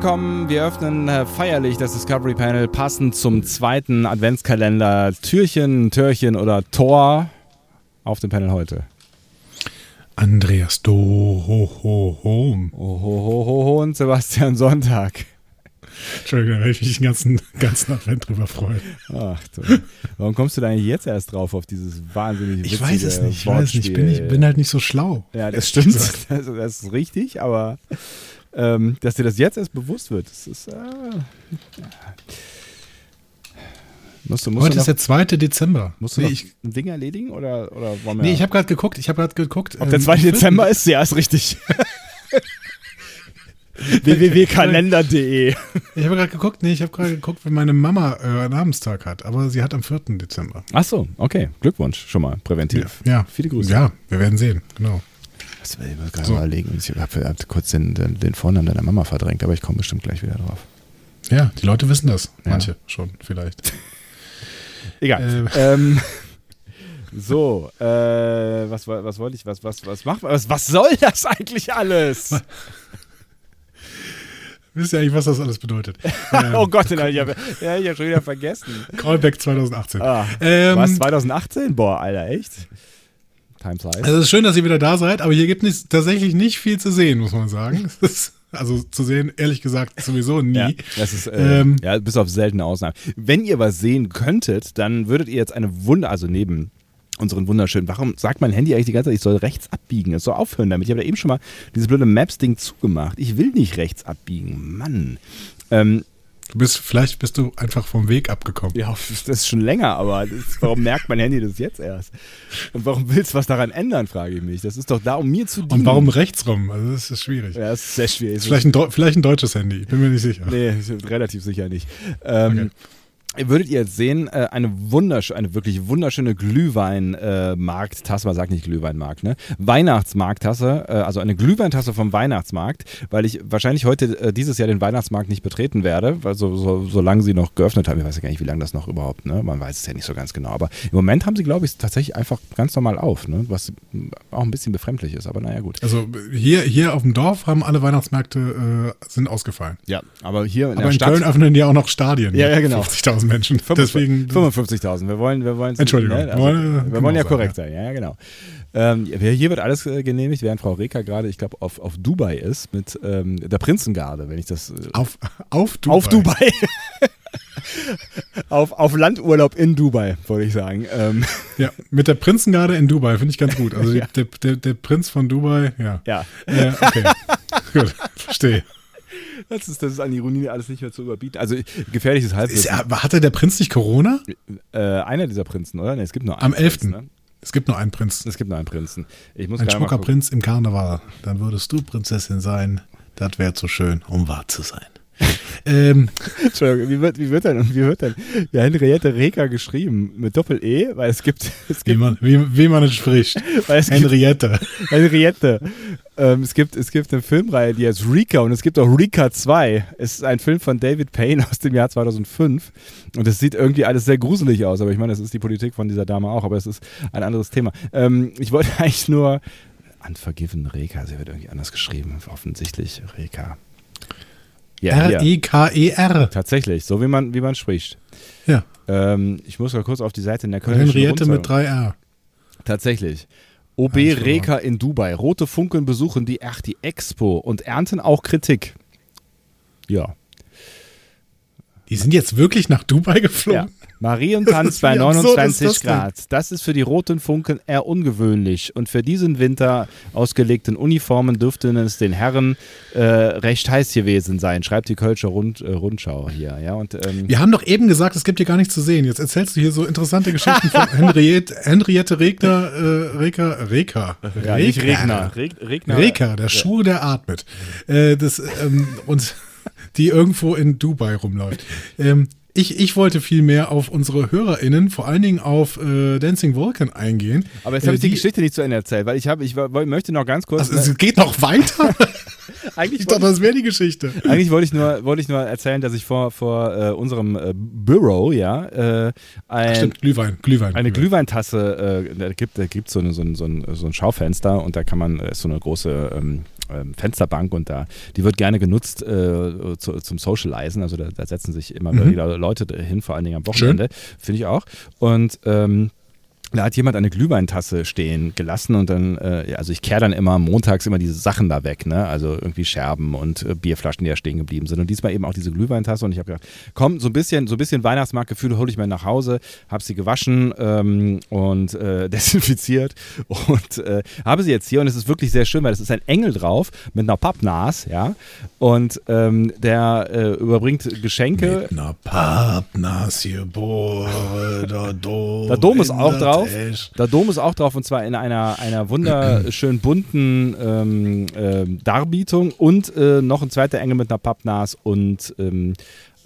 Willkommen. Wir öffnen äh, feierlich das Discovery Panel passend zum zweiten Adventskalender. Türchen, Türchen oder Tor auf dem Panel heute. Andreas Dohom. Ohohoho und Sebastian Sonntag. Entschuldigung, da werde ich mich den ganzen, ganzen Advent drüber freuen. Ach du. Warum kommst du da eigentlich jetzt erst drauf auf dieses wahnsinnig Ich weiß es nicht, ich weiß nicht. Ich bin, ich bin halt nicht so schlau. Ja, das stimmt. Das, das ist richtig, aber ähm, dass dir das jetzt erst bewusst wird, das ist. Äh, musst du, musst Heute ist der 2. Dezember. Musst du nee, ich, ein Ding erledigen oder, oder wollen wir. nee, ich habe gerade geguckt. Ich habe gerade geguckt. Ob der ähm, 2. ich will- Dezember ist? Ja, ist richtig. www.kalender.de Ich habe gerade geguckt. Nee, ich habe gerade geguckt, wenn meine Mama äh, Namenstag hat. Aber sie hat am 4. Dezember. Ach so, okay. Glückwunsch schon mal, präventiv. Ja. Viele Grüße. Ja, wir werden sehen. Genau. Das will ich mir gerade So. überlegen. Ich habe hab kurz den, den, den Vornamen deiner Mama verdrängt, aber ich komme bestimmt gleich wieder drauf. Ja, die Leute wissen das. Ja. Manche schon, vielleicht. Egal. Ähm, so, äh, was, was wollte ich, was, was, was macht was, was soll das eigentlich alles? Wisst ihr eigentlich, was das alles bedeutet? ähm, oh Gott, hab ich, hab, ja, ich habe schon wieder vergessen. Callback 2018. Ah, Ähm, was, 2018? Boah, Alter, echt? Time flies. Also es ist schön, dass ihr wieder da seid, aber hier gibt es tatsächlich nicht viel zu sehen, muss man sagen. Also zu sehen, ehrlich gesagt, sowieso nie. Ja, das ist, äh, Ähm, ja, bis auf seltene Ausnahmen. Wenn ihr was sehen könntet, dann würdet ihr jetzt eine Wunder, also neben unseren wunderschönen, warum sagt mein Handy eigentlich die ganze Zeit, ich soll rechts abbiegen? Es soll aufhören damit. Ich habe da eben schon mal dieses blöde Maps-Ding zugemacht. Ich will nicht rechts abbiegen, Mann. Ähm, Du bist, vielleicht bist du einfach vom Weg abgekommen. ja, das ist schon länger, aber das, warum merkt mein Handy das jetzt erst? Und warum willst du was daran ändern, frage ich mich. Das ist doch da, um mir zu dienen. Und warum rechts rum? Also das ist schwierig. Ja, das ist sehr schwierig. Ist vielleicht, ein vielleicht ein deutsches Handy, ich bin mir nicht sicher. Nee, relativ sicher nicht. Ähm, Würdet ihr jetzt sehen, äh, eine wunderschöne, eine wirklich wunderschöne Glühwein-Markttasse, man sagt nicht Glühweinmarkt, ne? Weihnachtsmarkttasse, äh, also eine Glühweintasse vom Weihnachtsmarkt, weil ich wahrscheinlich heute äh, dieses Jahr den Weihnachtsmarkt nicht betreten werde, weil so, so, solange sie noch geöffnet haben, ich weiß ja gar nicht, wie lange das noch überhaupt, ne? Man weiß es ja nicht so ganz genau. Aber im Moment haben sie, glaube ich, tatsächlich einfach ganz normal auf, ne? Was auch ein bisschen befremdlich ist, aber naja, gut. Also hier, hier auf dem Dorf haben alle Weihnachtsmärkte äh, sind ausgefallen. Ja, aber hier in Aber der in Stadt. Köln öffnen die auch noch Stadien. Ja, ja, genau. 50.000 Menschen. Deswegen 55.000. Wir wollen, wir wollen. Entschuldigung. Ne, also, wir kann wollen ja sein, korrekt sein. Ja, ja genau. Ähm, hier wird alles äh, genehmigt, während Frau Reker gerade, ich glaube, auf, auf Dubai ist mit ähm, der Prinzengarde, wenn ich das. Äh, auf, auf Dubai. auf Dubai. auf, auf Landurlaub in Dubai, wollte ich sagen. Ähm, Ja, mit der Prinzengarde in Dubai finde ich ganz gut. Also Ja. der, der, der Prinz von Dubai, ja. ja, Äh, okay. gut, verstehe. Das ist, das ist an Ironie alles nicht mehr zu überbieten. Also gefährliches Ist, Halbwissen. er- hatte der Prinz nicht Corona? Äh, einer dieser Prinzen, oder? Nee, es gibt nur einen. Am 11.. Prinzen, ne? Es gibt nur einen Prinz. Es gibt nur einen Prinzen. Ich muss Ein schmucker. Prinz im Karneval. Dann würdest du Prinzessin sein. Das wäre zu schön, um wahr zu sein. ähm, Entschuldigung, wie wird, wie wird denn, wie wird denn ja, Henriette Reker geschrieben? Mit Doppel-E? Weil es gibt, es wie, gibt, man, wie, wie man es spricht. weil es gibt Henriette. Henriette. Ähm, es, gibt, es gibt eine Filmreihe, die heißt Rika und es gibt auch Rika 2. Es ist ein Film von David Payne aus dem Jahr 2005 und es sieht irgendwie alles sehr gruselig aus, aber ich meine, das ist die Politik von dieser Dame auch, aber es ist ein anderes Thema. Ähm, ich wollte eigentlich nur Unforgiven Reka, sie wird irgendwie anders geschrieben, offensichtlich Reka. Hier. R-E-K-E-R. Tatsächlich, so wie man, wie man spricht. Ja. Ähm, ich muss mal kurz auf die Seite in der Kölnischen Henriette mit drei R. Tatsächlich. OB Reka in Dubai. Rote Funkeln besuchen die, ach, die Expo und ernten auch Kritik. Ja. Die sind jetzt wirklich nach Dubai geflogen? Marientanz bei 29 das Grad. Das ist für die roten Funken eher ungewöhnlich. Und für diesen Winter ausgelegten Uniformen dürfte es den Herren äh, recht heiß gewesen sein, schreibt die Kölsche Rund, äh, Rundschau hier. Ja, und, ähm, Wir haben doch eben gesagt, es gibt hier gar nichts zu sehen. Jetzt erzählst du hier so interessante Geschichten von Henriette, Henriette Regner, äh, Reker, Reker. Ja, Reker. Regner. Regner. Reker, der Schuh, der atmet. Äh, das, ähm, und die irgendwo in Dubai rumläuft. Ähm, ich, ich wollte viel mehr auf unsere HörerInnen, vor allen Dingen auf äh, Dancing Vulcan eingehen. Aber jetzt habe ich die, die, Geschichte nicht zu Ende erzählt, weil ich habe, ich möchte noch ganz kurz. Also, es geht noch weiter? eigentlich ich dachte, das wäre die Geschichte. Eigentlich wollte ich nur, wollte ich nur erzählen, dass ich vor, vor äh, unserem äh, Büro, ja, äh, ein, Stimmt, Glühwein, Glühwein. Eine Glühweintasse, äh, da gibt es gibt so, eine, so, ein, so, ein, so ein Schaufenster und da kann man, ist so eine große ähm, ähm, Fensterbank und da, die wird gerne genutzt äh, zu, zum Socializen. Also da, da, setzen sich immer mhm. wieder Leute hin, vor allen Dingen am Wochenende. Finde ich auch. Und ähm, da hat jemand eine Glühweintasse stehen gelassen und dann, äh, also ich kehre dann immer montags immer diese Sachen da weg, ne? Also irgendwie Scherben und äh, Bierflaschen, die da stehen geblieben sind. Und diesmal eben auch diese Glühweintasse und ich habe gedacht, komm, so ein bisschen, so ein bisschen Weihnachtsmarktgefühl hole ich mir nach Hause, habe sie gewaschen ähm, und äh, desinfiziert und äh, habe sie jetzt hier und es ist wirklich sehr schön, weil es ist ein Engel drauf mit einer Pappnas, ja. Und ähm, der äh, überbringt Geschenke. Mit einer Pappnas hier, boah, der Dom. Der Dom ist auch drauf drauf. Der Dom ist auch drauf und zwar in einer, einer wunderschön bunten ähm, äh, Darbietung und äh, noch ein zweiter Engel mit einer Pappnas und ähm,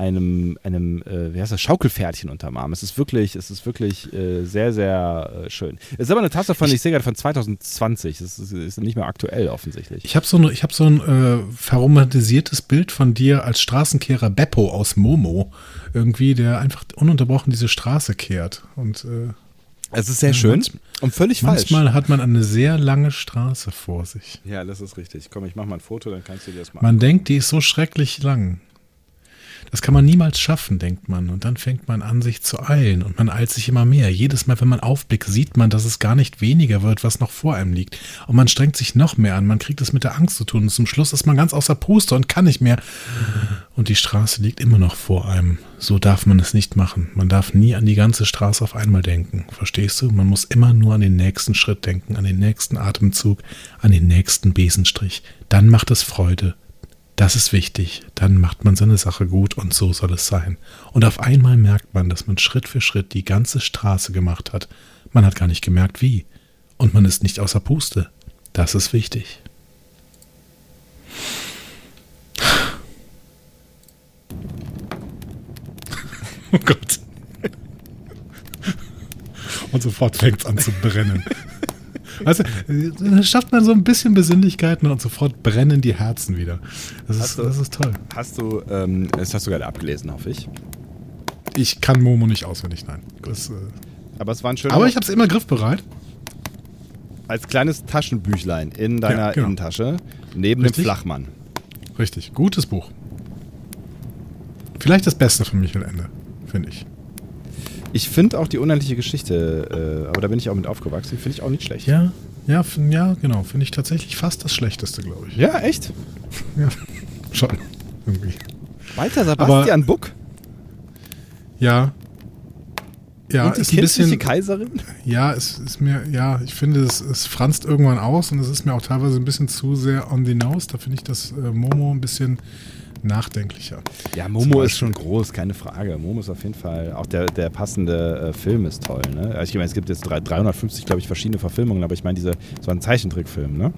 einem, einem äh, wie heißt das, Schaukelpferdchen unterm Arm. Es ist wirklich, es ist wirklich äh, sehr, sehr äh, schön. Es ist aber eine Tasse von, ich, ich sehe gerade von 2020. Es ist, ist, nicht mehr aktuell offensichtlich. Ich habe so, ne, hab so ein äh, verromantisiertes Bild von dir als Straßenkehrer Beppo aus Momo. Irgendwie, der einfach ununterbrochen diese Straße kehrt. Und äh, es ist sehr schön und völlig manchmal falsch. Manchmal hat man eine sehr lange Straße vor sich. Ja, das ist richtig. Komm, ich mach mal ein Foto, dann kannst du dir das machen. Man denkt, die ist so schrecklich lang. Das kann man niemals schaffen, denkt man. Und dann fängt man an, sich zu eilen. Und man eilt sich immer mehr. Jedes Mal, wenn man aufblickt, sieht man, dass es gar nicht weniger wird, was noch vor einem liegt. Und man strengt sich noch mehr an. Man kriegt es mit der Angst zu tun. Und zum Schluss ist man ganz außer Puste und kann nicht mehr. Und die Straße liegt immer noch vor einem. So darf man es nicht machen. Man darf nie an die ganze Straße auf einmal denken. Verstehst du? Man muss immer nur an den nächsten Schritt denken, an den nächsten Atemzug, an den nächsten Besenstrich. Dann macht es Freude. Das ist wichtig. Dann macht man seine Sache gut und so soll es sein. Und auf einmal merkt man, dass man Schritt für Schritt die ganze Straße gemacht hat. Man hat gar nicht gemerkt, wie. Und man ist nicht außer Puste. Das ist wichtig. Oh Gott. Und sofort fängt es an zu brennen. Weißt du, dann schafft man so ein bisschen Besinnlichkeit und sofort brennen die Herzen wieder. Das, ist, du, das ist toll. Hast du, ähm, das hast du gerade abgelesen, hoffe ich. Ich kann Momo nicht auswendig, nein. Das, äh, aber es war ein schöner. Aber ich habe es immer griffbereit. Als kleines Taschenbüchlein in deiner ja, genau. Innentasche, neben Richtig? dem Flachmann. Richtig, gutes Buch. Vielleicht das Beste von Michael Ende, finde ich. Ich finde auch die unendliche Geschichte, äh, aber da bin ich auch mit aufgewachsen, finde ich auch nicht schlecht. Ja, ja, ja genau. Finde ich tatsächlich fast das Schlechteste, glaube ich. Ja, echt? Ja, schon. Irgendwie. Walter Sebastian aber, Buck? Ja. Ja, Und die ist ein bisschen Kaiserin? Ja, es ist mir, ja, ich finde, es, es franzt irgendwann aus und es ist mir auch teilweise ein bisschen zu sehr on the nose. Da finde ich das äh, Momo ein bisschen nachdenklicher. Ja, Momo ist schon groß, keine Frage. Momo ist auf jeden Fall, auch der, der passende äh, Film ist toll. Ne? Also ich meine, es gibt jetzt 350, glaube ich, verschiedene Verfilmungen, aber ich meine, diese, so ein Zeichentrickfilm, ne?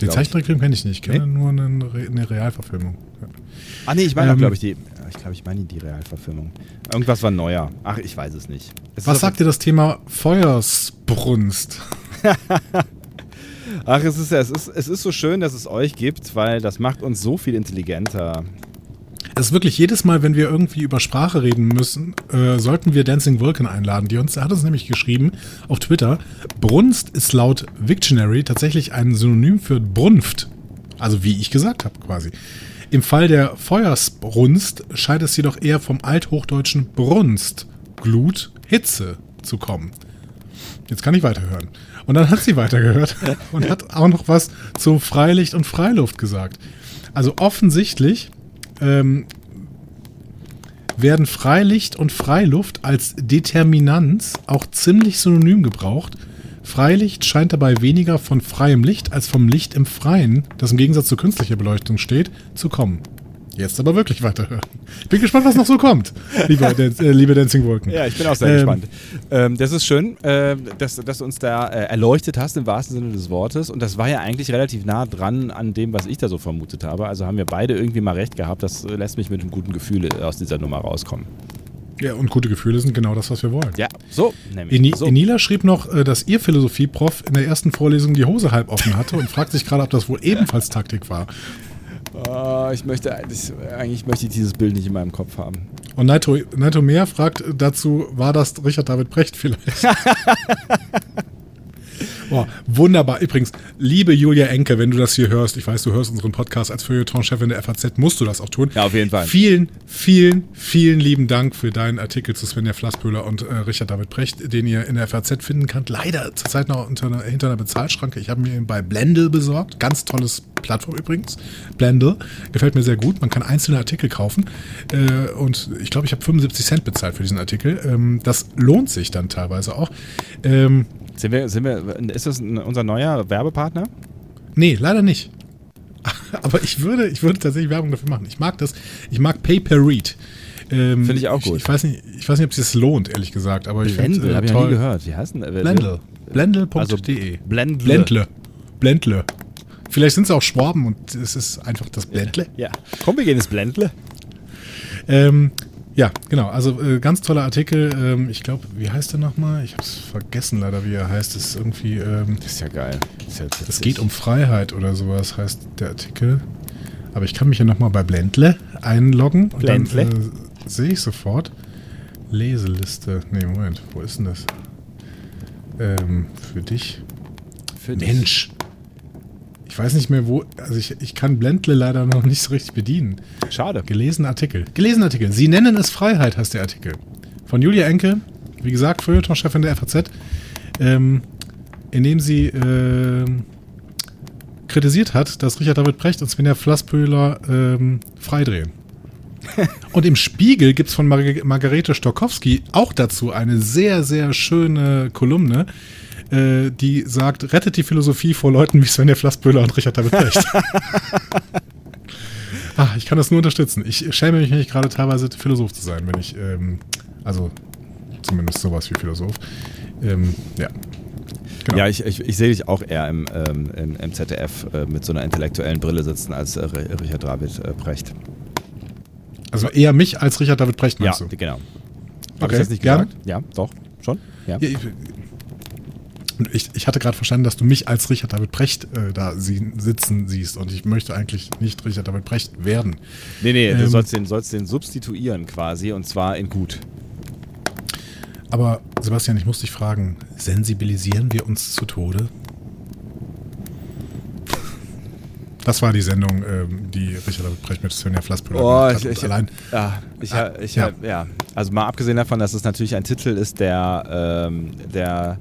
Den Zeichentrickfilm kenne ich nicht, ich kenne nee? nur eine, eine Realverfilmung. Ja. Ah nee, ich meine, ähm, glaube ich, die, ich glaube, ich meine die Realverfilmung. Irgendwas war neuer. Ach, ich weiß es nicht. Es was sagt dir das Thema Feuersbrunst? Ach, es ist, es, ist, es ist so schön, dass es euch gibt, weil das macht uns so viel intelligenter. Es ist wirklich jedes Mal, wenn wir irgendwie über Sprache reden müssen, äh, sollten wir Dancing Vulcan einladen. Die uns, hat uns nämlich geschrieben auf Twitter, Brunst ist laut Victionary tatsächlich ein Synonym für Brunft. Also wie ich gesagt habe quasi. Im Fall der Feuersbrunst scheint es jedoch eher vom althochdeutschen Brunst, Glut, Hitze zu kommen. Jetzt kann ich weiterhören. Und dann hat sie weitergehört und hat auch noch was zu Freilicht und Freiluft gesagt. Also offensichtlich ähm, werden Freilicht und Freiluft als Determinanz auch ziemlich synonym gebraucht. Freilicht scheint dabei weniger von freiem Licht als vom Licht im Freien, das im Gegensatz zu künstlicher Beleuchtung steht, zu kommen. Jetzt aber wirklich weiterhören. Ich bin gespannt, was noch so kommt, liebe, äh, liebe Dancing Wolken. Ja, ich bin auch sehr ähm, gespannt. Ähm, das ist schön, äh, dass, dass du uns da äh, erleuchtet hast, im wahrsten Sinne des Wortes. Und das war ja eigentlich relativ nah dran an dem, was ich da so vermutet habe. Also haben wir beide irgendwie mal recht gehabt. Das lässt mich mit einem guten Gefühl aus dieser Nummer rauskommen. Ja, und gute Gefühle sind genau das, was wir wollen. Ja, so nämlich. So. Enila schrieb noch, äh, dass ihr Philosophie-Prof in der ersten Vorlesung die Hose halb offen hatte und fragt sich gerade, ob das wohl ebenfalls Taktik war. Oh, ich möchte eigentlich, eigentlich möchte ich dieses Bild nicht in meinem Kopf haben. Und Naito, Naito Mehr fragt dazu, war das Richard David Brecht vielleicht? Boah, wunderbar. Übrigens, liebe Julia Enke, wenn du das hier hörst, ich weiß, du hörst unseren Podcast als Feuilleton-Chefin der FAZ, musst du das auch tun. Ja, auf jeden Fall. Vielen, vielen, vielen lieben Dank für deinen Artikel zu Svenja Flasspöhler und äh, Richard David Brecht, den ihr in der FAZ finden könnt. Leider zurzeit noch einer, hinter einer Bezahlschranke. Ich habe mir ihn bei Blendel besorgt. Ganz tolles Plattform übrigens. Blendel. Gefällt mir sehr gut. Man kann einzelne Artikel kaufen. Äh, und ich glaube, ich habe 75 Cent bezahlt für diesen Artikel. Ähm, das lohnt sich dann teilweise auch. Ähm, sind wir, sind wir, ist das unser neuer Werbepartner? Nee, leider nicht. Aber ich würde, ich würde tatsächlich Werbung dafür machen. Ich mag das. Ich mag Pay Per Read. Ähm, finde ich auch gut. Ich, ich, weiß nicht, ich weiß nicht, ob es sich lohnt, ehrlich gesagt. Aber Blendl, äh, habe ich noch nie gehört. Wie heißt denn Blendl. Blendl.de. Also Blendle. Blendle. Blendle. Vielleicht sind es auch Schwaben und es ist einfach das Blendle. Ja. Komm, wir gehen ins Blendle. Ähm, ja, genau. Also äh, ganz toller Artikel. Ähm, ich glaube, wie heißt der nochmal? Ich habe es vergessen leider, wie er heißt. Das ist irgendwie. Ähm, das ist ja geil. Es ja geht um Freiheit oder sowas, heißt der Artikel. Aber ich kann mich ja nochmal bei Blendle einloggen. Und Blendle? dann äh, sehe ich sofort. Leseliste. Nee, Moment. Wo ist denn das? Ähm, für dich. Für Mensch. Dich. Ich weiß nicht mehr, wo. Also ich, ich kann Blendle leider noch nicht so richtig bedienen. Schade. Gelesen Artikel. Gelesen Artikel. Sie nennen es Freiheit, heißt der Artikel. Von Julia Enke, wie gesagt, Feuilleton-Chefin der FAZ, ähm, in dem sie äh, kritisiert hat, dass Richard David Brecht und Svenja Flasspöhler ähm, freidrehen. und im Spiegel gibt es von Mar Margarete Stokowski auch dazu eine sehr, sehr schöne Kolumne, äh, die sagt, rettet die Philosophie vor Leuten wie Svenja Flassböhler und Richard David Brecht. ah, ich kann das nur unterstützen. Ich schäme mich nicht gerade teilweise Philosoph zu sein, wenn ich, ähm, also zumindest sowas wie Philosoph. Ähm, ja. Genau. Ja, ich, ich, ich, sehe dich auch eher im, ähm, im, im ZDF äh, mit so einer intellektuellen Brille sitzen als äh, Richard David äh, Brecht. Also eher mich als Richard David Brecht, meinst ja, du? genau. Habe okay, ich das nicht gesagt? Gern? Ja, doch, schon. Ja. ja ich, ich, ich hatte gerade verstanden, dass du mich als Richard David Brecht äh, da sie, sitzen siehst und ich möchte eigentlich nicht Richard David Brecht werden. Nee, nee, ähm, du sollst den, sollst den substituieren quasi und zwar in gut. Aber Sebastian, ich muss dich fragen, sensibilisieren wir uns zu Tode? Das war die Sendung, ähm, die Richard David Brecht mit Svenja Flasspöller oh, hat. Ich, ich, allein, ja, ich, ah, ich, ja. ja. Also mal abgesehen davon, dass es natürlich ein Titel ist, der, ähm, der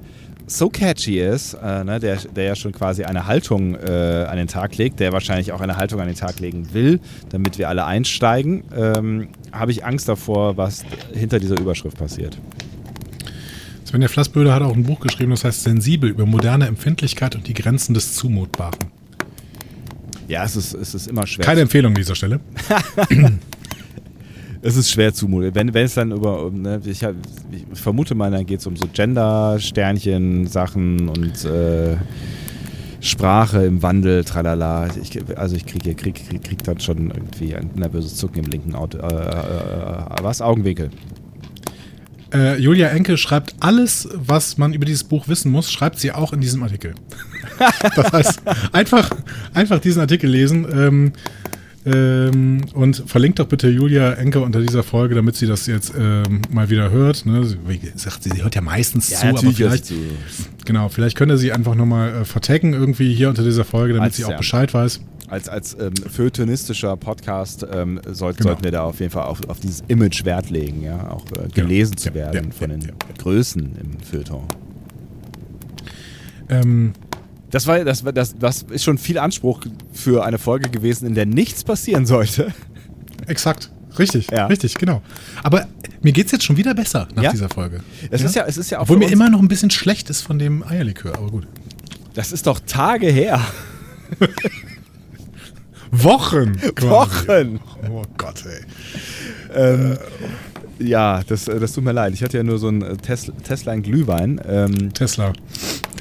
so catchy ist, äh, ne, der, der ja schon quasi eine Haltung äh, an den Tag legt, der wahrscheinlich auch eine Haltung an den Tag legen will, damit wir alle einsteigen, ähm, habe ich Angst davor, was hinter dieser Überschrift passiert. Svenja Flassböder hat auch ein Buch geschrieben, das heißt Sensibel über moderne Empfindlichkeit und die Grenzen des Zumutbaren. Ja, es ist, es ist immer schwer. Keine Empfehlung an dieser Stelle. es ist schwer zumuten. Wenn, wenn es dann über, ne, ich, ich, vermute mal, dann geht es um so Gender-Sternchen, Sachen und äh, Sprache im Wandel, tralala. Ich, also ich kriege krieg, krieg, krieg dann schon irgendwie ein nervöses Zucken im linken Auto. Äh, äh, äh, was? Augenwinkel. Äh, Julia Enke schreibt alles, was man über dieses Buch wissen muss, schreibt sie auch in diesem Artikel. das heißt, einfach, einfach diesen Artikel lesen. Ähm, ähm, und verlinkt doch bitte Julia Enke unter dieser Folge, damit sie das jetzt ähm, mal wieder hört. Ne? Sie, sagt, sie, sie hört ja meistens ja, zu, aber vielleicht, zu. genau, vielleicht könnte sie einfach nochmal äh, vertecken irgendwie hier unter dieser Folge, damit als, sie auch ja, Bescheid weiß. Als, als ähm, feuilletonistischer Podcast ähm, sollt, genau. sollten wir da auf jeden Fall auf, auf dieses Image Wert legen, ja, auch äh, gelesen ja, zu werden von den Größen im Feuilleton. Ähm, das war, das, das, das ist schon viel Anspruch für eine Folge gewesen, in der nichts passieren sollte. Exakt. Richtig, Ja. richtig, genau. Aber mir geht's jetzt schon wieder besser nach Ja? dieser Folge. Es ist ja, es ist ja auch Obwohl mir immer noch ein bisschen schlecht ist von dem Eierlikör, aber gut. Das ist doch Tage her. Wochen! quasi. Wochen. Oh Gott, ey. Ähm, ja, das, äh, das tut mir leid. Ich hatte ja nur so einen äh, Tesla, Tesla in Glühwein. Ähm, Tesla.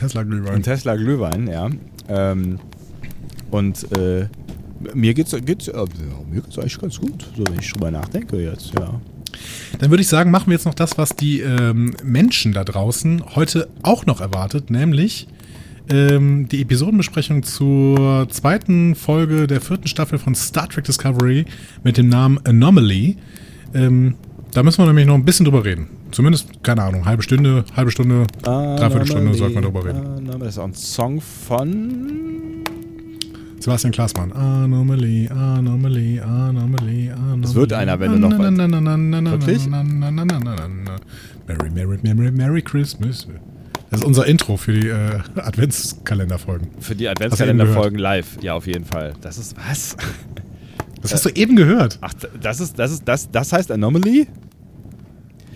Tesla Glühwein. ein Tesla Glühwein, ja. Ähm, und äh, mir geht's, geht's, äh, mir geht's eigentlich ganz gut, so wenn ich drüber nachdenke jetzt, ja. Dann würde ich sagen, machen wir jetzt noch das, was die ähm, Menschen da draußen heute auch noch erwartet, nämlich ähm, die Episodenbesprechung zur zweiten Folge der vierten Staffel von Star Trek Discovery mit dem Namen Anomaly. Ähm, da müssen wir nämlich noch ein bisschen drüber reden. Zumindest, keine Ahnung, halbe Stunde, halbe Stunde, dreiviertel Stunde sollte man drüber reden. Anomaly, Das ist auch ein Song von. Sebastian Klaasmann. Anomaly, Anomaly, Anomaly, Anomaly. Es wird einer, wenn du noch Wirklich? Merry, Merry, Merry, Merry Christmas. Das ist unser Intro für die äh, Adventskalenderfolgen. Für die Adventskalenderfolgen live. Ja, auf jeden Fall. Das ist was? Das hast du eben gehört. Ach, das ist, das ist, das, das heißt Anomaly?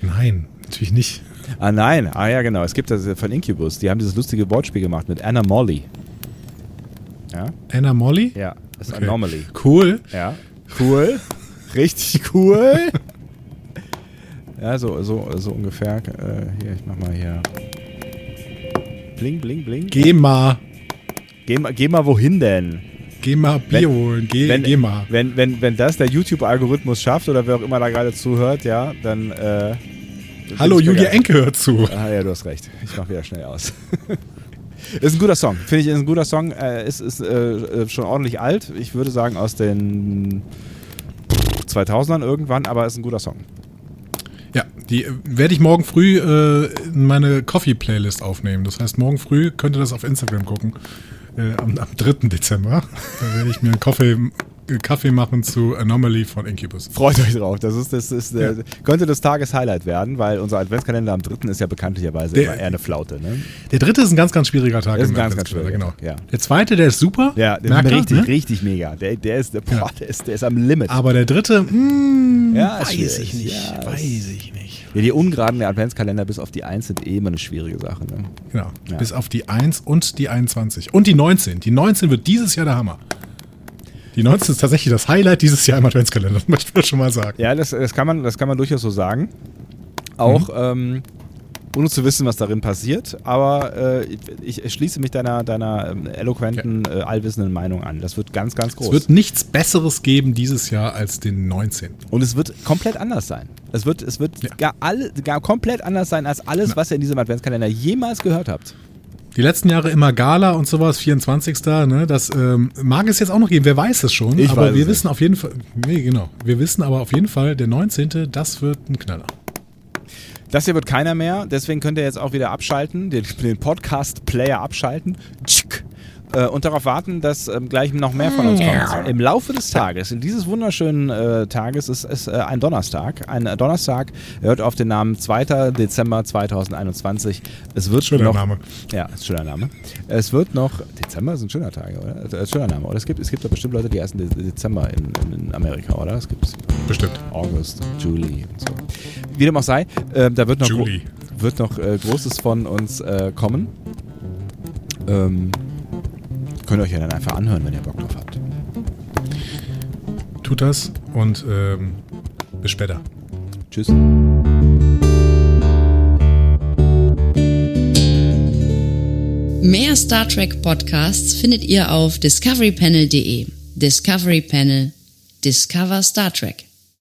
Nein, natürlich nicht. Ah, nein. Ah, ja, genau. Es gibt das von Incubus. Die haben dieses lustige Wortspiel gemacht mit Anna Molly. Ja? Anna Molly? Ja, das ist Okay. Anomaly. Cool. Ja. Cool. Richtig cool. ja, so, so, so ungefähr. Äh, hier, ich mach mal hier. Bling, bling, bling. Geh mal. Geh, mal- geh mal wohin denn? Geh mal Bier Wenn- holen. Geh, Wenn, geh mal. wenn, wenn, wenn das der YouTube-Algorithmus schafft oder wer auch immer da gerade zuhört, ja, dann. Äh, Hallo, Julia. Enke hört zu. Ah, ja, du hast recht. Ich mach wieder schnell aus. ist ein guter Song. Finde ich, ist ein guter Song. Äh, ist ist äh, äh, schon ordentlich alt. Ich würde sagen aus den 2000ern irgendwann, aber ist ein guter Song. Ja, die äh, werde ich morgen früh äh, in meine Coffee-Playlist aufnehmen. Das heißt, morgen früh könnt ihr das auf Instagram gucken. Äh, am, am 3. Dezember. Da werde ich mir einen Kaffee, Kaffee machen zu Anomaly von Incubus. Freut euch drauf. Das ist, das ist, äh, Ja. könnte das Tageshighlight werden, weil unser Adventskalender am 3. ist ja bekanntlicherweise Der- immer eher eine Flaute. Ne? Der dritte ist ein ganz, ganz schwieriger Tag. Ist ein ganz, ganz schwieriger genau. Ja. Der zweite, der ist super. Ja, der ist richtig, ne? richtig mega. Der, der, ist, der, boah, Ja. der, ist, der ist am Limit. Aber der dritte, mh, Ja, ist weiß ich nicht. Ja, weiß ich nicht. ja, die Ungeraden der Adventskalender bis auf die 1 sind eh immer eine schwierige Sache. Ne? Genau. Ja. Bis auf die 1 und die 21. Und die 19. Die 19 wird dieses Jahr der Hammer. Die 19 ist tatsächlich das Highlight dieses Jahr im Adventskalender, das möchte ich schon mal sagen. Ja, das, das, kann man, das kann man durchaus so sagen. Auch Mhm. ähm, ohne zu wissen, was darin passiert. Aber äh, ich, ich schließe mich deiner, deiner ähm, eloquenten, äh, allwissenden Meinung an. Das wird ganz, ganz groß. Es wird nichts Besseres geben dieses Jahr als den 19. Und es wird komplett anders sein. Es wird, es wird Ja. gar, alle, gar komplett anders sein als alles, Na. was ihr in diesem Adventskalender jemals gehört habt. Die letzten Jahre immer Gala und sowas, 24. Ne, das ähm, mag es jetzt auch noch geben, wer weiß es schon. Ich aber wir es wissen auf jeden Fall, nee, genau. Wir wissen aber auf jeden Fall, der 19. das wird ein Knaller. Das hier wird keiner mehr, deswegen könnt ihr jetzt auch wieder abschalten, den, den Podcast-Player abschalten. Tschick. Äh, und darauf warten, dass ähm, gleich noch mehr von uns kommt. Im Laufe des Tages, in dieses wunderschönen äh, Tages, ist es äh, ein Donnerstag. Ein äh, Donnerstag hört auf den Namen 2. Dezember 2021. Es wird Schöner noch, Name. Ja, ist schöner Name. Es wird noch, Dezember ist ein schöner Tag, oder? Äh, ein schöner Name. Oder es gibt, es gibt doch bestimmt Leute, die ersten De Dezember in, in, Amerika, oder? Es gibt Bestimmt. August, Julie und so. Wie dem auch sei, äh, da wird noch, Julie. wird noch äh, Großes von uns äh, kommen. Ähm, könnt ihr euch ja dann einfach anhören, wenn ihr Bock drauf habt. Tut das und ähm, bis später. Tschüss. Mehr Star Trek Podcasts findet ihr auf discoverypanel.de. Discovery Panel. Discover Star Trek.